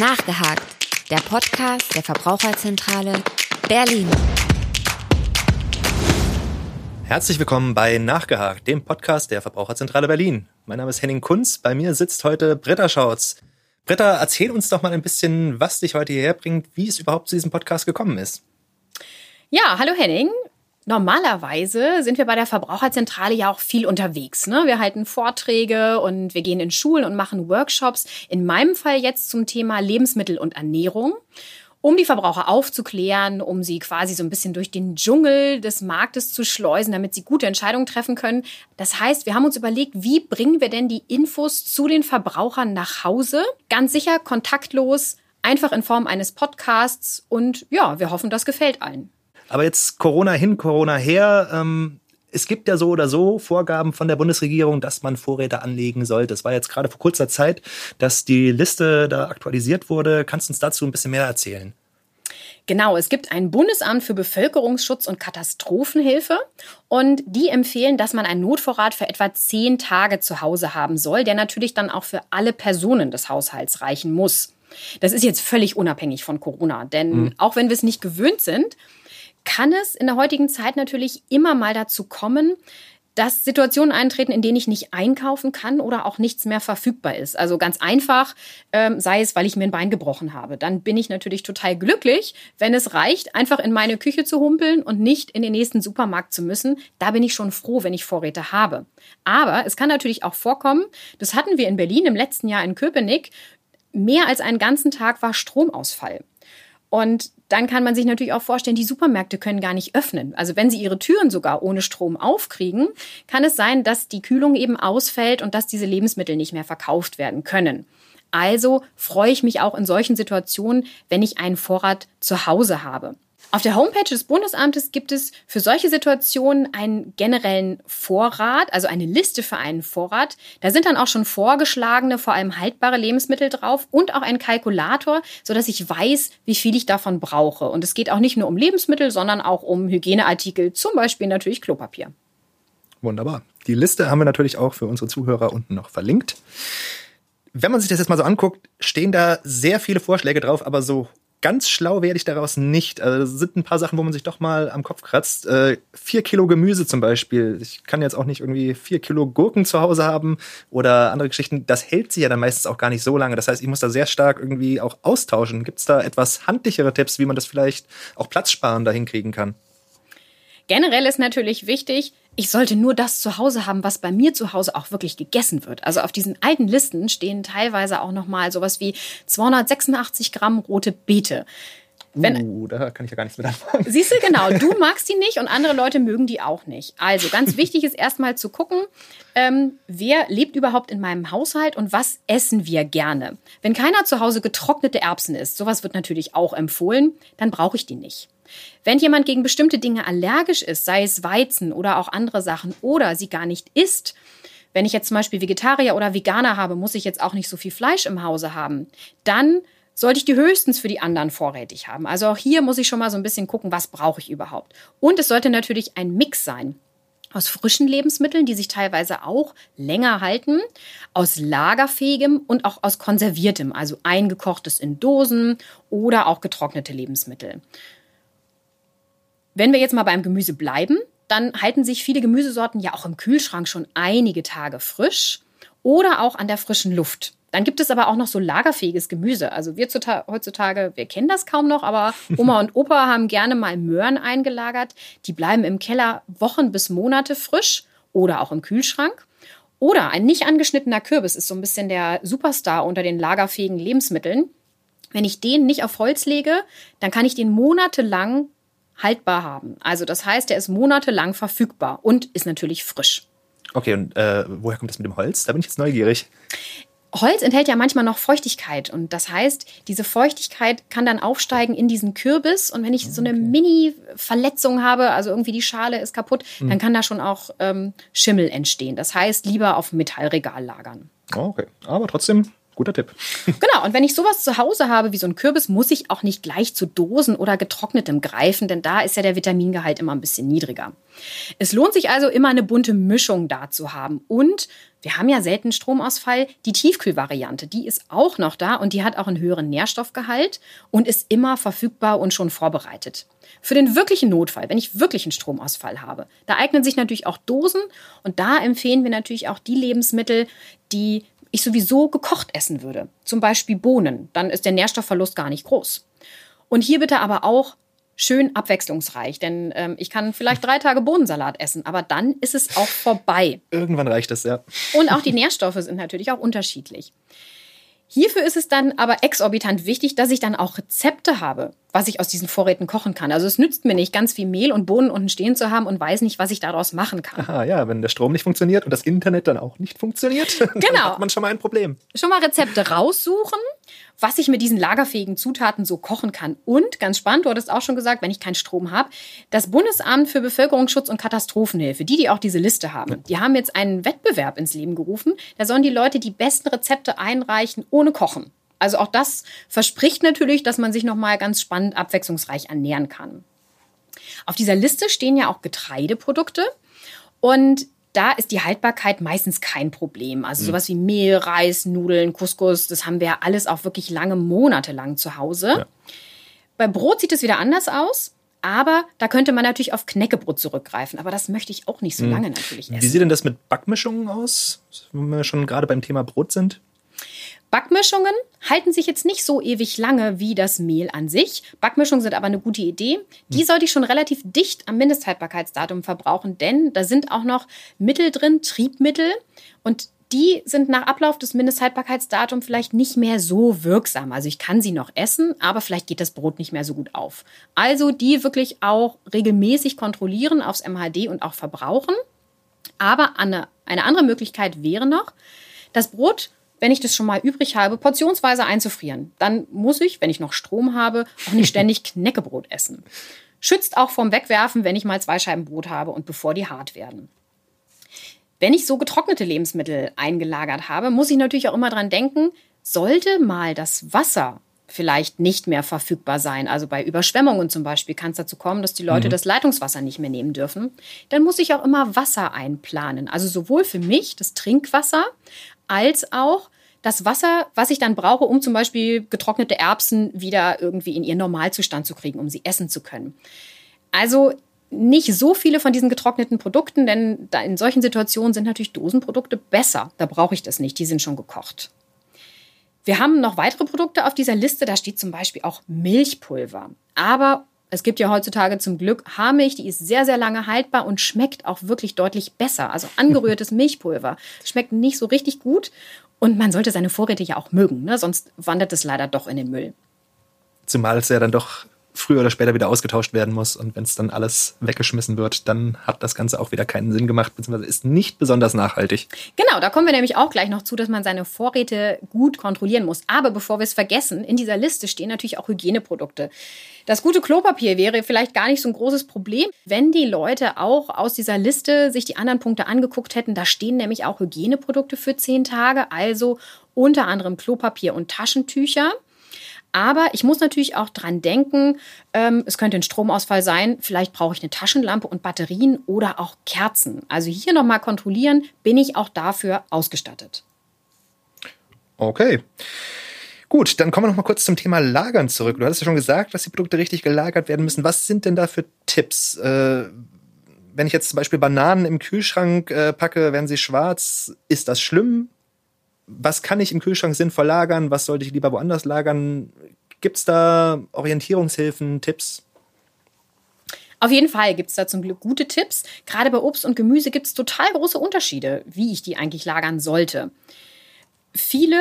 Nachgehakt, der Podcast der Verbraucherzentrale Berlin. Herzlich willkommen bei Nachgehakt, dem Podcast der Verbraucherzentrale Berlin. Mein Name ist Henning Kunz, bei mir sitzt heute Britta Schautz. Britta, erzähl uns doch mal ein bisschen, was dich heute hierher bringt, wie es überhaupt zu diesem Podcast gekommen ist. Ja, hallo Henning. Normalerweise sind wir bei der Verbraucherzentrale ja auch viel unterwegs. Ne? Wir halten Vorträge und wir gehen in Schulen und machen Workshops. In meinem Fall jetzt zum Thema Lebensmittel und Ernährung um die Verbraucher aufzuklären, um sie quasi so ein bisschen durch den Dschungel des Marktes zu schleusen, damit sie gute Entscheidungen treffen können. Das heißt, wir haben uns überlegt, wie bringen wir denn die Infos zu den Verbrauchern nach Hause? Ganz sicher kontaktlos, einfach in Form eines Podcasts und ja, wir hoffen, das gefällt allen. Aber jetzt Corona hin, Corona her. Ähm, es gibt ja so oder so Vorgaben von der Bundesregierung, dass man Vorräte anlegen sollte. Es war jetzt gerade vor kurzer Zeit, dass die Liste da aktualisiert wurde. Kannst du uns dazu ein bisschen mehr erzählen? Genau, es gibt ein Bundesamt für Bevölkerungsschutz und Katastrophenhilfe und die empfehlen, dass man einen Notvorrat für etwa zehn Tage zu Hause haben soll, der natürlich dann auch für alle Personen des Haushalts reichen muss. Das ist jetzt völlig unabhängig von Corona, denn mhm. auch wenn wir es nicht gewöhnt sind, kann es in der heutigen Zeit natürlich immer mal dazu kommen, dass Situationen eintreten, in denen ich nicht einkaufen kann oder auch nichts mehr verfügbar ist. Also ganz einfach, ähm, sei es, weil ich mir ein Bein gebrochen habe. Dann bin ich natürlich total glücklich, wenn es reicht, einfach in meine Küche zu humpeln und nicht in den nächsten Supermarkt zu müssen. Da bin ich schon froh, wenn ich Vorräte habe. Aber es kann natürlich auch vorkommen, das hatten wir in Berlin im letzten Jahr in Köpenick, mehr als einen ganzen Tag war Stromausfall. Und dann kann man sich natürlich auch vorstellen, die Supermärkte können gar nicht öffnen. Also wenn sie ihre Türen sogar ohne Strom aufkriegen, kann es sein, dass die Kühlung eben ausfällt und dass diese Lebensmittel nicht mehr verkauft werden können. Also freue ich mich auch in solchen Situationen, wenn ich einen Vorrat zu Hause habe. Auf der Homepage des Bundesamtes gibt es für solche Situationen einen generellen Vorrat, also eine Liste für einen Vorrat. Da sind dann auch schon vorgeschlagene, vor allem haltbare Lebensmittel drauf und auch ein Kalkulator, sodass ich weiß, wie viel ich davon brauche. Und es geht auch nicht nur um Lebensmittel, sondern auch um Hygieneartikel, zum Beispiel natürlich Klopapier. Wunderbar. Die Liste haben wir natürlich auch für unsere Zuhörer unten noch verlinkt. Wenn man sich das jetzt mal so anguckt, stehen da sehr viele Vorschläge drauf, aber so ganz schlau werde ich daraus nicht. Also das sind ein paar Sachen, wo man sich doch mal am Kopf kratzt. Äh, vier Kilo Gemüse zum Beispiel. Ich kann jetzt auch nicht irgendwie vier Kilo Gurken zu Hause haben oder andere Geschichten. Das hält sich ja dann meistens auch gar nicht so lange. Das heißt, ich muss da sehr stark irgendwie auch austauschen. Gibt es da etwas handlichere Tipps, wie man das vielleicht auch platzsparender hinkriegen kann? Generell ist natürlich wichtig, ich sollte nur das zu Hause haben, was bei mir zu Hause auch wirklich gegessen wird. Also auf diesen alten Listen stehen teilweise auch nochmal sowas wie 286 Gramm rote Beete. Wenn, uh, da kann ich ja gar nichts mit anfangen. Siehst du, genau, du magst die nicht und andere Leute mögen die auch nicht. Also ganz wichtig ist erstmal zu gucken, ähm, wer lebt überhaupt in meinem Haushalt und was essen wir gerne. Wenn keiner zu Hause getrocknete Erbsen isst, sowas wird natürlich auch empfohlen, dann brauche ich die nicht. Wenn jemand gegen bestimmte Dinge allergisch ist, sei es Weizen oder auch andere Sachen, oder sie gar nicht isst, wenn ich jetzt zum Beispiel Vegetarier oder Veganer habe, muss ich jetzt auch nicht so viel Fleisch im Hause haben, dann sollte ich die höchstens für die anderen vorrätig haben. Also auch hier muss ich schon mal so ein bisschen gucken, was brauche ich überhaupt. Und es sollte natürlich ein Mix sein aus frischen Lebensmitteln, die sich teilweise auch länger halten, aus lagerfähigem und auch aus konserviertem, also eingekochtes in Dosen oder auch getrocknete Lebensmittel. Wenn wir jetzt mal beim Gemüse bleiben, dann halten sich viele Gemüsesorten ja auch im Kühlschrank schon einige Tage frisch oder auch an der frischen Luft. Dann gibt es aber auch noch so lagerfähiges Gemüse. Also wir heutzutage, wir kennen das kaum noch, aber Oma und Opa haben gerne mal Möhren eingelagert. Die bleiben im Keller Wochen bis Monate frisch oder auch im Kühlschrank. Oder ein nicht angeschnittener Kürbis ist so ein bisschen der Superstar unter den lagerfähigen Lebensmitteln. Wenn ich den nicht auf Holz lege, dann kann ich den monatelang haltbar haben. Also das heißt, er ist monatelang verfügbar und ist natürlich frisch. Okay, und äh, woher kommt das mit dem Holz? Da bin ich jetzt neugierig. Holz enthält ja manchmal noch Feuchtigkeit und das heißt, diese Feuchtigkeit kann dann aufsteigen in diesen Kürbis und wenn ich so eine Mini-Verletzung habe, also irgendwie die Schale ist kaputt, mhm. dann kann da schon auch ähm, Schimmel entstehen. Das heißt, lieber auf Metallregal lagern. Okay, aber trotzdem Guter Tipp. Genau, und wenn ich sowas zu Hause habe wie so ein Kürbis, muss ich auch nicht gleich zu Dosen oder getrocknetem greifen, denn da ist ja der Vitamingehalt immer ein bisschen niedriger. Es lohnt sich also immer eine bunte Mischung da zu haben. Und wir haben ja selten Stromausfall. Die Tiefkühlvariante, die ist auch noch da und die hat auch einen höheren Nährstoffgehalt und ist immer verfügbar und schon vorbereitet. Für den wirklichen Notfall, wenn ich wirklich einen Stromausfall habe, da eignen sich natürlich auch Dosen und da empfehlen wir natürlich auch die Lebensmittel, die ich sowieso gekocht essen würde, zum Beispiel Bohnen, dann ist der Nährstoffverlust gar nicht groß. Und hier bitte aber auch schön abwechslungsreich, denn ähm, ich kann vielleicht drei Tage Bohnensalat essen, aber dann ist es auch vorbei. Irgendwann reicht es, ja. Und auch die Nährstoffe sind natürlich auch unterschiedlich. Hierfür ist es dann aber exorbitant wichtig, dass ich dann auch Rezepte habe, was ich aus diesen Vorräten kochen kann. Also es nützt mir nicht, ganz viel Mehl und Bohnen unten stehen zu haben und weiß nicht, was ich daraus machen kann. Aha, ja, wenn der Strom nicht funktioniert und das Internet dann auch nicht funktioniert, genau. dann hat man schon mal ein Problem. Schon mal Rezepte raussuchen, was ich mit diesen lagerfähigen Zutaten so kochen kann. Und ganz spannend, du hattest auch schon gesagt, wenn ich keinen Strom habe, das Bundesamt für Bevölkerungsschutz und Katastrophenhilfe, die, die auch diese Liste haben, die haben jetzt einen Wettbewerb ins Leben gerufen. Da sollen die Leute die besten Rezepte einreichen ohne Kochen. Also auch das verspricht natürlich, dass man sich nochmal ganz spannend abwechslungsreich ernähren kann. Auf dieser Liste stehen ja auch Getreideprodukte und da ist die Haltbarkeit meistens kein Problem. Also sowas wie Mehl, Reis, Nudeln, Couscous, das haben wir ja alles auch wirklich lange Monate lang zu Hause. Ja. Bei Brot sieht es wieder anders aus. Aber da könnte man natürlich auf Knäckebrot zurückgreifen. Aber das möchte ich auch nicht so hm. lange natürlich essen. Wie sieht denn das mit Backmischungen aus, wenn wir schon gerade beim Thema Brot sind? Backmischungen halten sich jetzt nicht so ewig lange wie das Mehl an sich. Backmischungen sind aber eine gute Idee. Die hm. sollte ich schon relativ dicht am Mindesthaltbarkeitsdatum verbrauchen, denn da sind auch noch Mittel drin, Triebmittel. Und die sind nach Ablauf des Mindesthaltbarkeitsdatums vielleicht nicht mehr so wirksam. Also ich kann sie noch essen, aber vielleicht geht das Brot nicht mehr so gut auf. Also die wirklich auch regelmäßig kontrollieren aufs MHD und auch verbrauchen. Aber eine, eine andere Möglichkeit wäre noch, das Brot wenn ich das schon mal übrig habe, portionsweise einzufrieren. Dann muss ich, wenn ich noch Strom habe, auch nicht ständig Knäckebrot essen. Schützt auch vom Wegwerfen, wenn ich mal zwei Scheiben Brot habe und bevor die hart werden. Wenn ich so getrocknete Lebensmittel eingelagert habe, muss ich natürlich auch immer dran denken, sollte mal das Wasser vielleicht nicht mehr verfügbar sein. Also bei Überschwemmungen zum Beispiel kann es dazu kommen, dass die Leute mhm. das Leitungswasser nicht mehr nehmen dürfen. Dann muss ich auch immer Wasser einplanen. Also sowohl für mich das Trinkwasser als auch das Wasser, was ich dann brauche, um zum Beispiel getrocknete Erbsen wieder irgendwie in ihren Normalzustand zu kriegen, um sie essen zu können. Also nicht so viele von diesen getrockneten Produkten, denn in solchen Situationen sind natürlich Dosenprodukte besser. Da brauche ich das nicht, die sind schon gekocht. Wir haben noch weitere Produkte auf dieser Liste, da steht zum Beispiel auch Milchpulver. Aber es gibt ja heutzutage zum Glück Haarmilch, die ist sehr, sehr lange haltbar und schmeckt auch wirklich deutlich besser. Also angerührtes Milchpulver schmeckt nicht so richtig gut und man sollte seine Vorräte ja auch mögen, ne? sonst wandert es leider doch in den Müll. Zumal es ja dann doch früher oder später wieder ausgetauscht werden muss. Und wenn es dann alles weggeschmissen wird, dann hat das Ganze auch wieder keinen Sinn gemacht, beziehungsweise ist nicht besonders nachhaltig. Genau, da kommen wir nämlich auch gleich noch zu, dass man seine Vorräte gut kontrollieren muss. Aber bevor wir es vergessen, in dieser Liste stehen natürlich auch Hygieneprodukte. Das gute Klopapier wäre vielleicht gar nicht so ein großes Problem, wenn die Leute auch aus dieser Liste sich die anderen Punkte angeguckt hätten. Da stehen nämlich auch Hygieneprodukte für zehn Tage, also unter anderem Klopapier und Taschentücher. Aber ich muss natürlich auch dran denken, ähm, es könnte ein Stromausfall sein. Vielleicht brauche ich eine Taschenlampe und Batterien oder auch Kerzen. Also hier nochmal kontrollieren, bin ich auch dafür ausgestattet. Okay. Gut, dann kommen wir noch mal kurz zum Thema Lagern zurück. Du hattest ja schon gesagt, dass die Produkte richtig gelagert werden müssen. Was sind denn da für Tipps? Äh, wenn ich jetzt zum Beispiel Bananen im Kühlschrank äh, packe, werden sie schwarz. Ist das schlimm? was kann ich im Kühlschrank sinnvoll lagern, was sollte ich lieber woanders lagern? Gibt es da Orientierungshilfen, Tipps? Auf jeden Fall gibt es da zum Glück gute Tipps. Gerade bei Obst und Gemüse gibt es total große Unterschiede, wie ich die eigentlich lagern sollte. Viele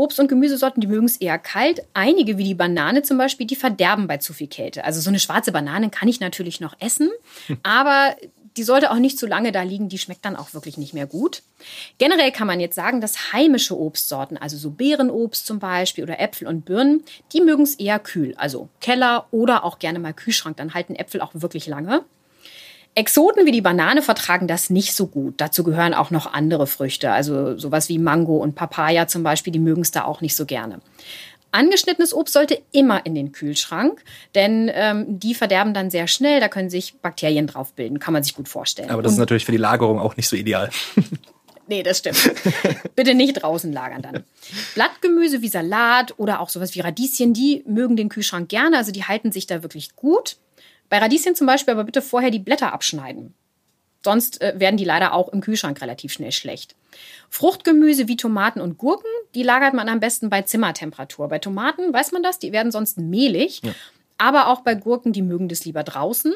Obst- und Gemüsesorten, die mögen es eher kalt. Einige, wie die Banane zum Beispiel, die verderben bei zu viel Kälte. Also so eine schwarze Banane kann ich natürlich noch essen, aber die sollte auch nicht zu lange da liegen, die schmeckt dann auch wirklich nicht mehr gut. Generell kann man jetzt sagen, dass heimische Obstsorten, also so Beerenobst zum Beispiel oder Äpfel und Birnen, die mögen es eher kühl, also Keller oder auch gerne mal Kühlschrank, dann halten Äpfel auch wirklich lange. Exoten wie die Banane vertragen das nicht so gut. Dazu gehören auch noch andere Früchte, also sowas wie Mango und Papaya zum Beispiel, die mögen es da auch nicht so gerne. Angeschnittenes Obst sollte immer in den Kühlschrank, denn ähm, die verderben dann sehr schnell. Da können sich Bakterien drauf bilden, kann man sich gut vorstellen. Aber das Und ist natürlich für die Lagerung auch nicht so ideal. Nee, das stimmt. Bitte nicht draußen lagern dann. Blattgemüse wie Salat oder auch sowas wie Radieschen, die mögen den Kühlschrank gerne, also die halten sich da wirklich gut. Bei Radieschen zum Beispiel aber bitte vorher die Blätter abschneiden. Sonst äh, werden die leider auch im Kühlschrank relativ schnell schlecht. Fruchtgemüse wie Tomaten und Gurken, die lagert man am besten bei Zimmertemperatur. Bei Tomaten weiß man das, die werden sonst mehlig. Ja. Aber auch bei Gurken, die mögen das lieber draußen.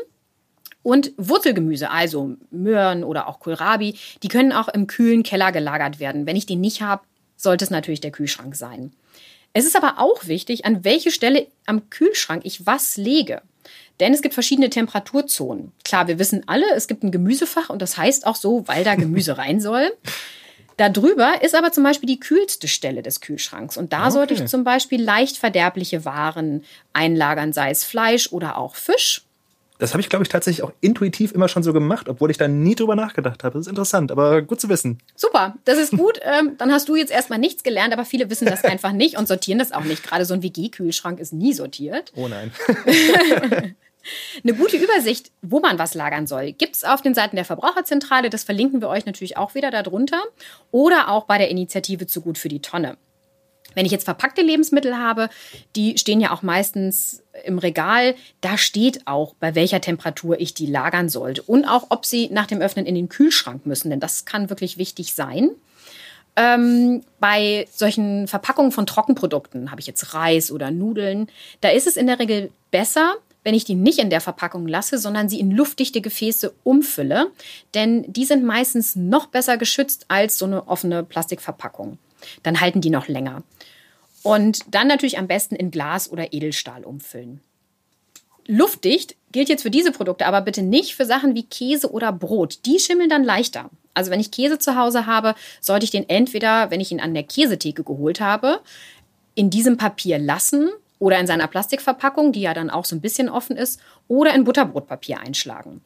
Und Wurzelgemüse, also Möhren oder auch Kohlrabi, die können auch im kühlen Keller gelagert werden. Wenn ich die nicht habe, sollte es natürlich der Kühlschrank sein. Es ist aber auch wichtig, an welche Stelle am Kühlschrank ich was lege. Denn es gibt verschiedene Temperaturzonen. Klar, wir wissen alle, es gibt ein Gemüsefach und das heißt auch so, weil da Gemüse rein soll. Darüber ist aber zum Beispiel die kühlste Stelle des Kühlschranks. Und da okay. sollte ich zum Beispiel leicht verderbliche Waren einlagern, sei es Fleisch oder auch Fisch. Das habe ich, glaube ich, tatsächlich auch intuitiv immer schon so gemacht, obwohl ich da nie drüber nachgedacht habe. Das ist interessant, aber gut zu wissen. Super, das ist gut. ähm, dann hast du jetzt erstmal nichts gelernt, aber viele wissen das einfach nicht und sortieren das auch nicht. Gerade so ein WG-Kühlschrank ist nie sortiert. Oh nein. Eine gute Übersicht, wo man was lagern soll, gibt es auf den Seiten der Verbraucherzentrale. Das verlinken wir euch natürlich auch wieder darunter. Oder auch bei der Initiative zu gut für die Tonne. Wenn ich jetzt verpackte Lebensmittel habe, die stehen ja auch meistens im Regal, da steht auch, bei welcher Temperatur ich die lagern sollte und auch, ob sie nach dem Öffnen in den Kühlschrank müssen, denn das kann wirklich wichtig sein. Ähm, bei solchen Verpackungen von Trockenprodukten, habe ich jetzt Reis oder Nudeln, da ist es in der Regel besser, wenn ich die nicht in der Verpackung lasse, sondern sie in luftdichte Gefäße umfülle, denn die sind meistens noch besser geschützt als so eine offene Plastikverpackung. Dann halten die noch länger. Und dann natürlich am besten in Glas oder Edelstahl umfüllen. Luftdicht gilt jetzt für diese Produkte, aber bitte nicht für Sachen wie Käse oder Brot. Die schimmeln dann leichter. Also wenn ich Käse zu Hause habe, sollte ich den entweder, wenn ich ihn an der Käsetheke geholt habe, in diesem Papier lassen oder in seiner Plastikverpackung, die ja dann auch so ein bisschen offen ist, oder in Butterbrotpapier einschlagen.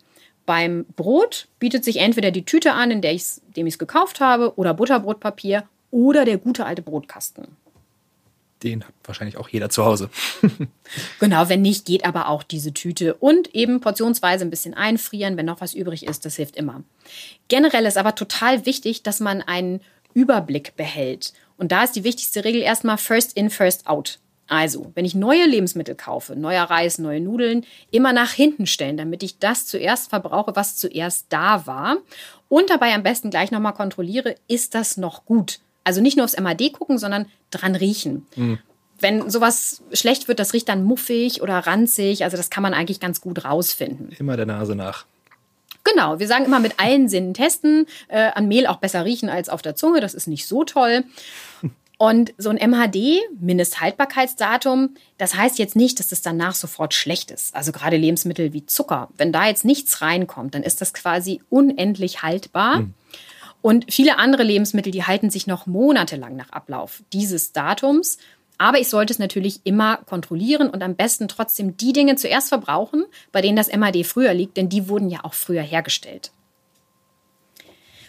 Beim Brot bietet sich entweder die Tüte an, in der ich es gekauft habe, oder Butterbrotpapier oder der gute alte Brotkasten. Den hat wahrscheinlich auch jeder zu Hause. genau, wenn nicht, geht aber auch diese Tüte. Und eben portionsweise ein bisschen einfrieren, wenn noch was übrig ist, das hilft immer. Generell ist aber total wichtig, dass man einen Überblick behält. Und da ist die wichtigste Regel erstmal First in, First out. Also, wenn ich neue Lebensmittel kaufe, neuer Reis, neue Nudeln, immer nach hinten stellen, damit ich das zuerst verbrauche, was zuerst da war. Und dabei am besten gleich nochmal kontrolliere, ist das noch gut? Also nicht nur aufs MAD gucken, sondern dran riechen. Mhm. Wenn sowas schlecht wird, das riecht dann muffig oder ranzig. Also das kann man eigentlich ganz gut rausfinden. Immer der Nase nach. Genau, wir sagen immer mit allen Sinnen testen. Äh, an Mehl auch besser riechen als auf der Zunge. Das ist nicht so toll. Und so ein MHD, Mindesthaltbarkeitsdatum, das heißt jetzt nicht, dass das danach sofort schlecht ist. Also gerade Lebensmittel wie Zucker. Wenn da jetzt nichts reinkommt, dann ist das quasi unendlich haltbar. Mhm. Und viele andere Lebensmittel, die halten sich noch monatelang nach Ablauf dieses Datums. Aber ich sollte es natürlich immer kontrollieren und am besten trotzdem die Dinge zuerst verbrauchen, bei denen das MAD früher liegt, denn die wurden ja auch früher hergestellt.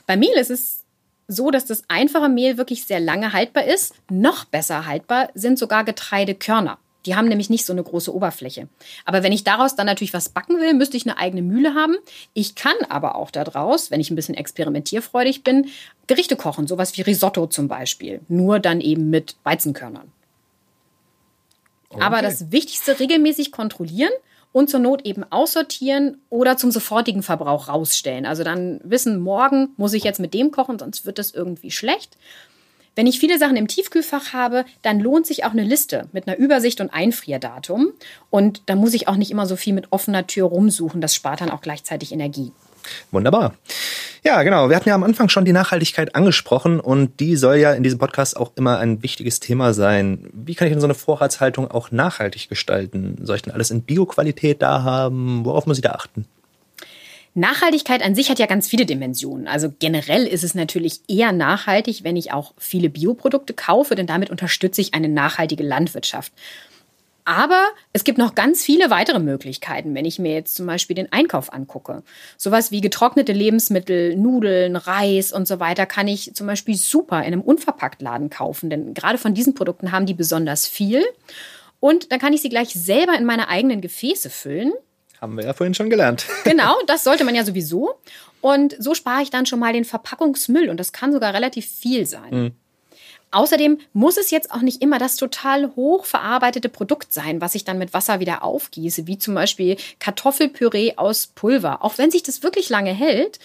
Bei Mehl ist es so, dass das einfache Mehl wirklich sehr lange haltbar ist. Noch besser haltbar sind sogar Getreidekörner. Die haben nämlich nicht so eine große Oberfläche. Aber wenn ich daraus dann natürlich was backen will, müsste ich eine eigene Mühle haben. Ich kann aber auch daraus, wenn ich ein bisschen experimentierfreudig bin, Gerichte kochen, sowas wie Risotto zum Beispiel. Nur dann eben mit Weizenkörnern. Okay. Aber das Wichtigste regelmäßig kontrollieren und zur Not eben aussortieren oder zum sofortigen Verbrauch rausstellen. Also dann wissen, morgen muss ich jetzt mit dem kochen, sonst wird das irgendwie schlecht. Wenn ich viele Sachen im Tiefkühlfach habe, dann lohnt sich auch eine Liste mit einer Übersicht und Einfrierdatum. Und da muss ich auch nicht immer so viel mit offener Tür rumsuchen. Das spart dann auch gleichzeitig Energie. Wunderbar. Ja, genau. Wir hatten ja am Anfang schon die Nachhaltigkeit angesprochen und die soll ja in diesem Podcast auch immer ein wichtiges Thema sein. Wie kann ich denn so eine Vorratshaltung auch nachhaltig gestalten? Soll ich denn alles in Bioqualität da haben? Worauf muss ich da achten? Nachhaltigkeit an sich hat ja ganz viele Dimensionen. Also generell ist es natürlich eher nachhaltig, wenn ich auch viele Bioprodukte kaufe, denn damit unterstütze ich eine nachhaltige Landwirtschaft. Aber es gibt noch ganz viele weitere Möglichkeiten, wenn ich mir jetzt zum Beispiel den Einkauf angucke. Sowas wie getrocknete Lebensmittel, Nudeln, Reis und so weiter kann ich zum Beispiel super in einem Unverpacktladen kaufen, denn gerade von diesen Produkten haben die besonders viel. Und dann kann ich sie gleich selber in meine eigenen Gefäße füllen. Haben wir ja vorhin schon gelernt. Genau, das sollte man ja sowieso. Und so spare ich dann schon mal den Verpackungsmüll und das kann sogar relativ viel sein. Mhm. Außerdem muss es jetzt auch nicht immer das total hochverarbeitete Produkt sein, was ich dann mit Wasser wieder aufgieße, wie zum Beispiel Kartoffelpüree aus Pulver. Auch wenn sich das wirklich lange hält,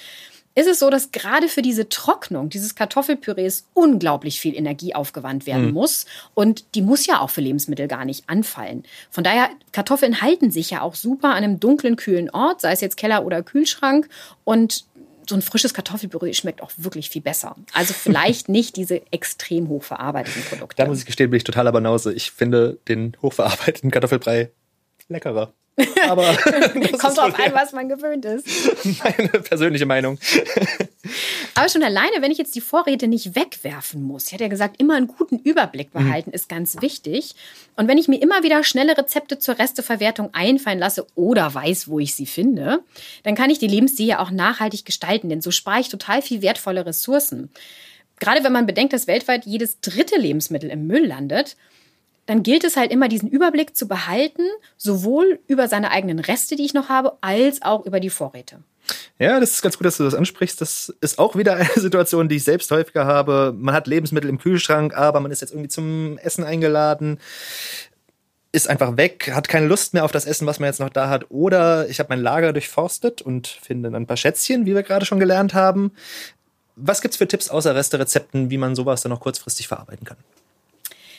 ist es so, dass gerade für diese Trocknung dieses Kartoffelpürees unglaublich viel Energie aufgewandt werden mhm. muss. Und die muss ja auch für Lebensmittel gar nicht anfallen. Von daher, Kartoffeln halten sich ja auch super an einem dunklen, kühlen Ort, sei es jetzt Keller oder Kühlschrank. Und so ein frisches Kartoffelpüree schmeckt auch wirklich viel besser. Also vielleicht nicht diese extrem hochverarbeiteten Produkte. Da muss ich gestehen, bin ich totaler Banause. Ich finde den hochverarbeiteten Kartoffelbrei leckerer. Aber kommt drauf an, was man gewöhnt ist. Meine persönliche Meinung. Aber schon alleine, wenn ich jetzt die Vorräte nicht wegwerfen muss, ich hatte ja gesagt, immer einen guten Überblick mhm. behalten mhm. ist ganz wichtig. Und wenn ich mir immer wieder schnelle Rezepte zur Resteverwertung einfallen lasse oder weiß, wo ich sie finde, dann kann ich die Lebensserie auch nachhaltig gestalten, denn so spare ich total viel wertvolle Ressourcen. Gerade wenn man bedenkt, dass weltweit jedes dritte Lebensmittel im Müll landet, dann gilt es halt immer, diesen Überblick zu behalten, sowohl über seine eigenen Reste, die ich noch habe, als auch über die Vorräte. Ja, das ist ganz gut, dass du das ansprichst. Das ist auch wieder eine Situation, die ich selbst häufiger habe. Man hat Lebensmittel im Kühlschrank, aber man ist jetzt irgendwie zum Essen eingeladen, ist einfach weg, hat keine Lust mehr auf das Essen, was man jetzt noch da hat. Oder ich habe mein Lager durchforstet und finde ein paar Schätzchen, wie wir gerade schon gelernt haben. Was gibt's für Tipps außer Reste-Rezepten, wie man sowas dann noch kurzfristig verarbeiten kann?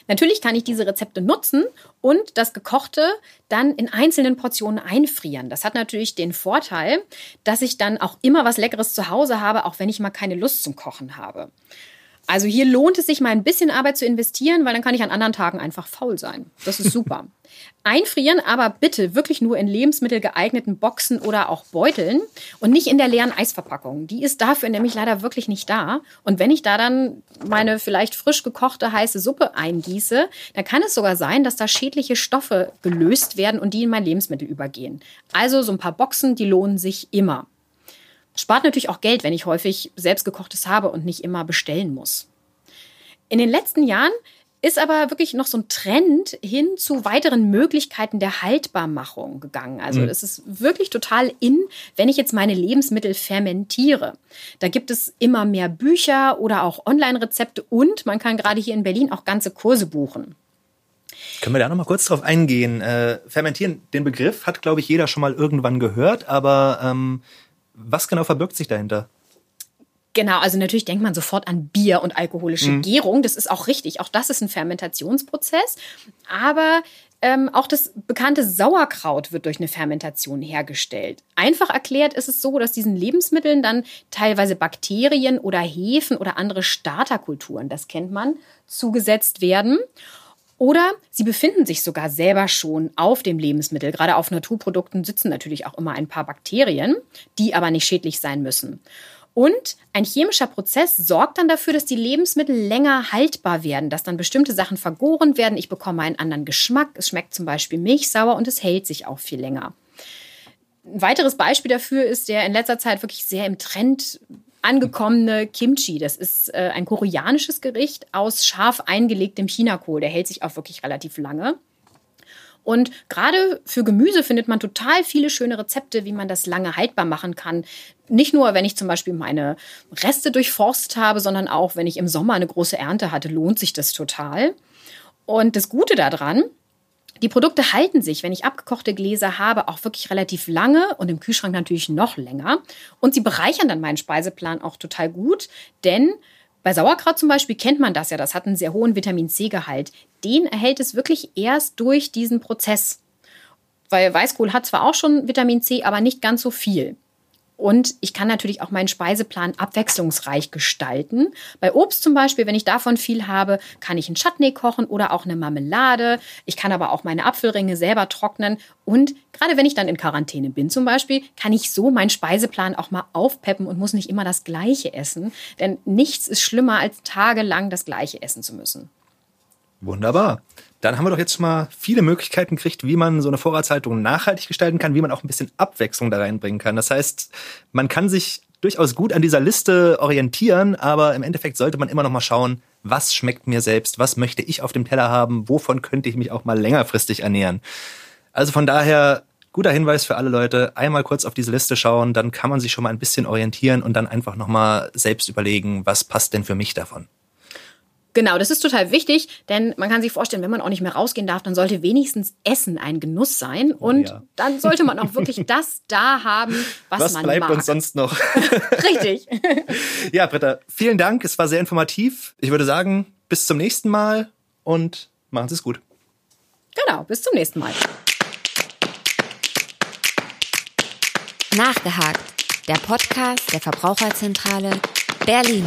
Natürlich kann ich diese Rezepte nutzen und das Gekochte dann in einzelnen Portionen einfrieren. Das hat natürlich den Vorteil, dass ich dann auch immer was Leckeres zu Hause habe, auch wenn ich mal keine Lust zum Kochen habe. Also hier lohnt es sich mal ein bisschen Arbeit zu investieren, weil dann kann ich an anderen Tagen einfach faul sein. Das ist super. Einfrieren aber bitte wirklich nur in Lebensmittel geeigneten Boxen oder auch Beuteln und nicht in der leeren Eisverpackung. Die ist dafür nämlich leider wirklich nicht da. Und wenn ich da dann meine vielleicht frisch gekochte heiße Suppe eingieße, dann kann es sogar sein, dass da schädliche Stoffe gelöst werden und die in mein Lebensmittel übergehen. Also so ein paar Boxen, die lohnen sich immer. Spart natürlich auch Geld, wenn ich häufig selbstgekochtes habe und nicht immer bestellen muss. In den letzten Jahren ist aber wirklich noch so ein Trend hin zu weiteren Möglichkeiten der Haltbarmachung gegangen. Also mhm. es ist wirklich total in, wenn ich jetzt meine Lebensmittel fermentiere. Da gibt es immer mehr Bücher oder auch Online-Rezepte und man kann gerade hier in Berlin auch ganze Kurse buchen. Können wir da noch mal kurz drauf eingehen? Äh, fermentieren, den Begriff hat, glaube ich, jeder schon mal irgendwann gehört, aber ähm, was genau verbirgt sich dahinter? Genau, also natürlich denkt man sofort an Bier und alkoholische mhm. Gärung. Das ist auch richtig. Auch das ist ein Fermentationsprozess. Aber ähm, auch das bekannte Sauerkraut wird durch eine Fermentation hergestellt. Einfach erklärt ist es so, dass diesen Lebensmitteln dann teilweise Bakterien oder Hefen oder andere Starterkulturen, das kennt man, zugesetzt werden. Oder sie befinden sich sogar selber schon auf dem Lebensmittel. Gerade auf Naturprodukten sitzen natürlich auch immer ein paar Bakterien, die aber nicht schädlich sein müssen. Und ein chemischer Prozess sorgt dann dafür, dass die Lebensmittel länger haltbar werden, dass dann bestimmte Sachen vergoren werden. Ich bekomme einen anderen Geschmack. Es schmeckt zum Beispiel milchsauer und es hält sich auch viel länger. Ein weiteres Beispiel dafür ist der in letzter Zeit wirklich sehr im Trend angekommene Kimchi. Das ist äh, ein koreanisches Gericht aus scharf eingelegtem Chinakohl. Der hält sich auch wirklich relativ lange. Und gerade für Gemüse findet man total viele schöne Rezepte, wie man das lange haltbar machen kann. Nicht nur, wenn ich zum Beispiel meine Reste durchforstet habe, sondern auch, wenn ich im Sommer eine große Ernte hatte, lohnt sich das total. Und das Gute daran, die Produkte halten sich, wenn ich abgekochte Gläser habe, auch wirklich relativ lange und im Kühlschrank natürlich noch länger. Und sie bereichern dann meinen Speiseplan auch total gut, denn bei Sauerkraut zum Beispiel kennt man das ja, das hat einen sehr hohen Vitamin C-Gehalt. Den erhält es wirklich erst durch diesen Prozess. Weil Weißkohl hat zwar auch schon Vitamin C, aber nicht ganz so viel. Und ich kann natürlich auch meinen Speiseplan abwechslungsreich gestalten. Bei Obst zum Beispiel, wenn ich davon viel habe, kann ich einen Chutney kochen oder auch eine Marmelade. Ich kann aber auch meine Apfelringe selber trocknen. Und gerade wenn ich dann in Quarantäne bin zum Beispiel, kann ich so meinen Speiseplan auch mal aufpeppen und muss nicht immer das Gleiche essen. Denn nichts ist schlimmer, als tagelang das Gleiche essen zu müssen. Wunderbar. Dann haben wir doch jetzt mal viele Möglichkeiten gekriegt, wie man so eine Vorratshaltung nachhaltig gestalten kann, wie man auch ein bisschen Abwechslung da reinbringen kann. Das heißt, man kann sich durchaus gut an dieser Liste orientieren, aber im Endeffekt sollte man immer noch mal schauen, was schmeckt mir selbst, was möchte ich auf dem Teller haben, wovon könnte ich mich auch mal längerfristig ernähren. Also von daher guter Hinweis für alle Leute, einmal kurz auf diese Liste schauen, dann kann man sich schon mal ein bisschen orientieren und dann einfach noch mal selbst überlegen, was passt denn für mich davon. Genau, das ist total wichtig, denn man kann sich vorstellen, wenn man auch nicht mehr rausgehen darf, dann sollte wenigstens Essen ein Genuss sein oh, und ja. dann sollte man auch wirklich das da haben, was, was man bleibt mag. uns sonst noch? Richtig. ja, Britta, vielen Dank, es war sehr informativ. Ich würde sagen, bis zum nächsten Mal und machen Sie es gut. Genau, bis zum nächsten Mal. Nachgehakt, der Podcast der Verbraucherzentrale Berlin.